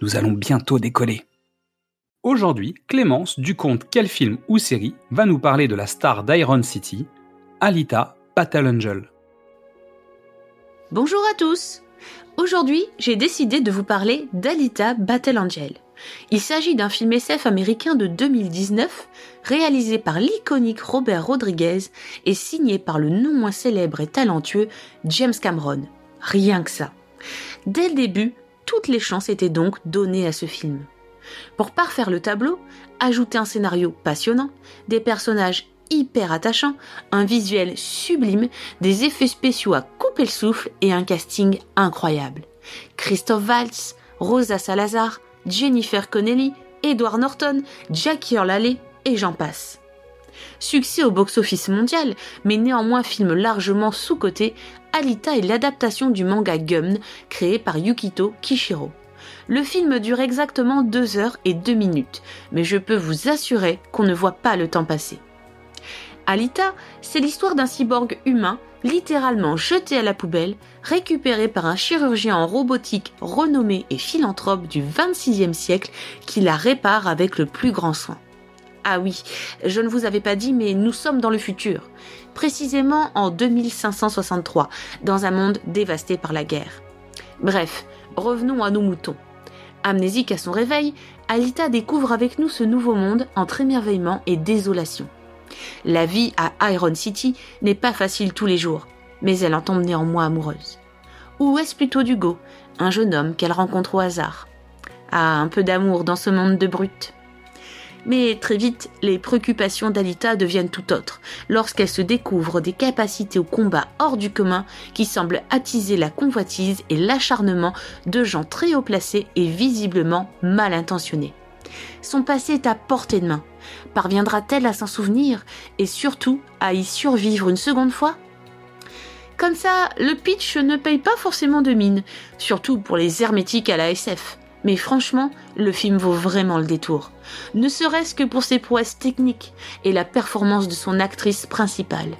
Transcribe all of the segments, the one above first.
nous allons bientôt décoller. Aujourd'hui, Clémence, du compte Quel film ou série, va nous parler de la star d'Iron City, Alita Battle Angel. Bonjour à tous Aujourd'hui, j'ai décidé de vous parler d'Alita Battle Angel. Il s'agit d'un film SF américain de 2019, réalisé par l'iconique Robert Rodriguez et signé par le non moins célèbre et talentueux James Cameron. Rien que ça. Dès le début, toutes les chances étaient donc données à ce film. Pour parfaire le tableau, ajouter un scénario passionnant, des personnages hyper attachants, un visuel sublime, des effets spéciaux à couper le souffle et un casting incroyable. Christophe Waltz, Rosa Salazar, Jennifer Connelly, Edward Norton, Jackie Earle et j'en passe. Succès au box-office mondial, mais néanmoins film largement sous-coté, Alita est l'adaptation du manga Gumn créé par Yukito Kishiro. Le film dure exactement 2 heures et 2 minutes, mais je peux vous assurer qu'on ne voit pas le temps passer. Alita, c'est l'histoire d'un cyborg humain littéralement jeté à la poubelle, récupéré par un chirurgien en robotique renommé et philanthrope du 26e siècle qui la répare avec le plus grand soin. Ah oui, je ne vous avais pas dit, mais nous sommes dans le futur. Précisément en 2563, dans un monde dévasté par la guerre. Bref, revenons à nos moutons. Amnésique à son réveil, Alita découvre avec nous ce nouveau monde entre émerveillement et désolation. La vie à Iron City n'est pas facile tous les jours, mais elle en tombe néanmoins amoureuse. Ou est-ce plutôt Dugo, un jeune homme qu'elle rencontre au hasard? Ah, un peu d'amour dans ce monde de brutes. Mais très vite, les préoccupations d'Alita deviennent tout autres lorsqu'elle se découvre des capacités au combat hors du commun qui semblent attiser la convoitise et l'acharnement de gens très haut placés et visiblement mal intentionnés. Son passé est à portée de main. Parviendra-t-elle à s'en souvenir et surtout à y survivre une seconde fois? Comme ça, le pitch ne paye pas forcément de mine, surtout pour les hermétiques à la SF. Mais franchement, le film vaut vraiment le détour. Ne serait-ce que pour ses prouesses techniques et la performance de son actrice principale.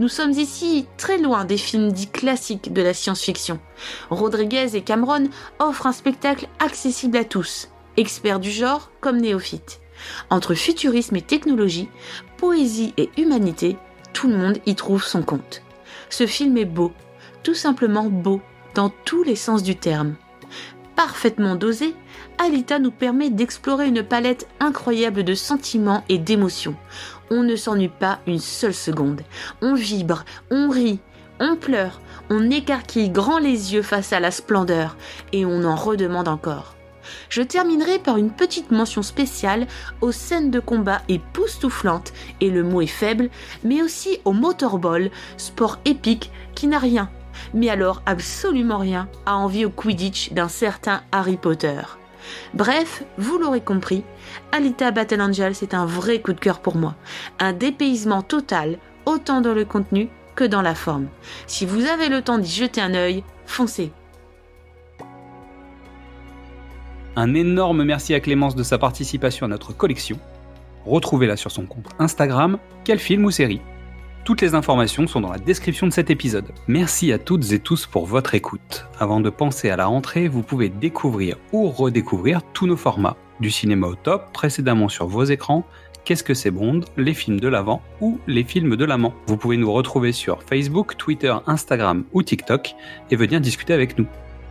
Nous sommes ici très loin des films dits classiques de la science-fiction. Rodriguez et Cameron offrent un spectacle accessible à tous, experts du genre comme néophytes. Entre futurisme et technologie, poésie et humanité, tout le monde y trouve son compte. Ce film est beau, tout simplement beau, dans tous les sens du terme parfaitement dosé, Alita nous permet d'explorer une palette incroyable de sentiments et d'émotions. On ne s'ennuie pas une seule seconde. On vibre, on rit, on pleure, on écarquille grand les yeux face à la splendeur, et on en redemande encore. Je terminerai par une petite mention spéciale aux scènes de combat époustouflantes, et le mot est faible, mais aussi au motorball, sport épique qui n'a rien mais alors absolument rien à envie au Quidditch d'un certain Harry Potter. Bref, vous l'aurez compris, Alita Battle Angel c'est un vrai coup de cœur pour moi. Un dépaysement total, autant dans le contenu que dans la forme. Si vous avez le temps d'y jeter un œil, foncez. Un énorme merci à Clémence de sa participation à notre collection. Retrouvez-la sur son compte Instagram, quel film ou série? Toutes les informations sont dans la description de cet épisode. Merci à toutes et tous pour votre écoute. Avant de penser à la rentrée, vous pouvez découvrir ou redécouvrir tous nos formats. Du cinéma au top, précédemment sur vos écrans, Qu'est-ce que c'est Bond, les films de l'avant ou les films de l'amant. Vous pouvez nous retrouver sur Facebook, Twitter, Instagram ou TikTok et venir discuter avec nous.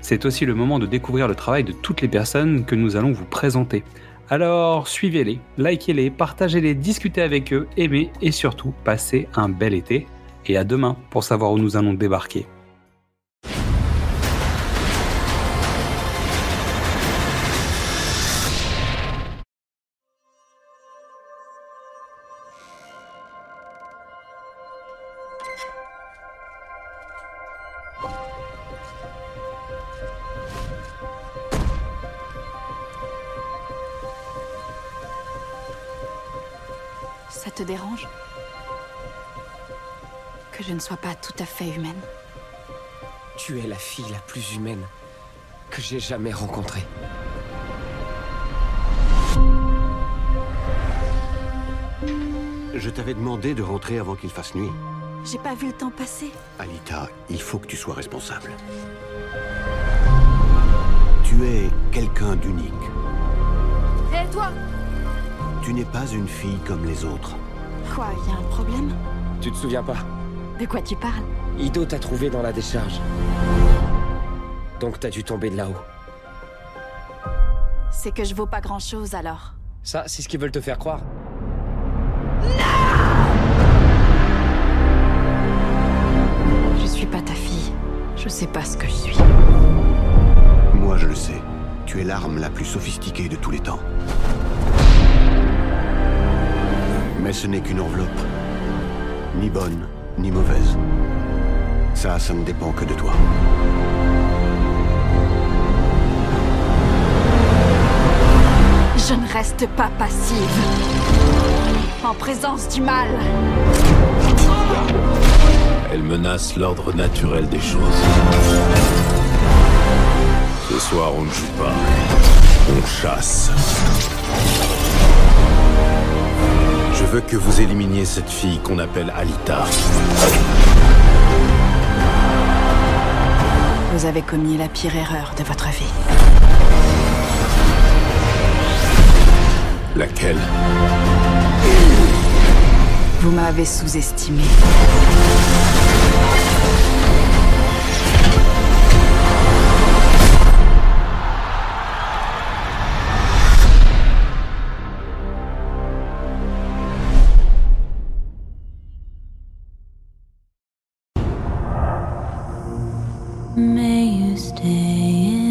C'est aussi le moment de découvrir le travail de toutes les personnes que nous allons vous présenter. Alors suivez-les, likez-les, partagez-les, discutez avec eux, aimez et surtout passez un bel été. Et à demain pour savoir où nous allons débarquer. Ça te dérange Que je ne sois pas tout à fait humaine Tu es la fille la plus humaine que j'ai jamais rencontrée. Je t'avais demandé de rentrer avant qu'il fasse nuit. J'ai pas vu le temps passer. Alita, il faut que tu sois responsable. Tu es quelqu'un d'unique. Hé, toi Tu n'es pas une fille comme les autres. Quoi, y a un problème? Tu te souviens pas? De quoi tu parles? Ido t'a trouvé dans la décharge. Donc t'as dû tomber de là-haut. C'est que je vaux pas grand-chose alors. Ça, c'est ce qu'ils veulent te faire croire. Je suis pas ta fille. Je sais pas ce que je suis. Moi, je le sais. Tu es l'arme la plus sophistiquée de tous les temps. Mais ce n'est qu'une enveloppe. Ni bonne, ni mauvaise. Ça, ça ne dépend que de toi. Je ne reste pas passive. En présence du mal. Elle menace l'ordre naturel des choses. Ce soir, on ne joue pas. On chasse. Je veux que vous éliminiez cette fille qu'on appelle Alita. Vous avez commis la pire erreur de votre vie. Laquelle? Vous m'avez sous-estimé. May you stay in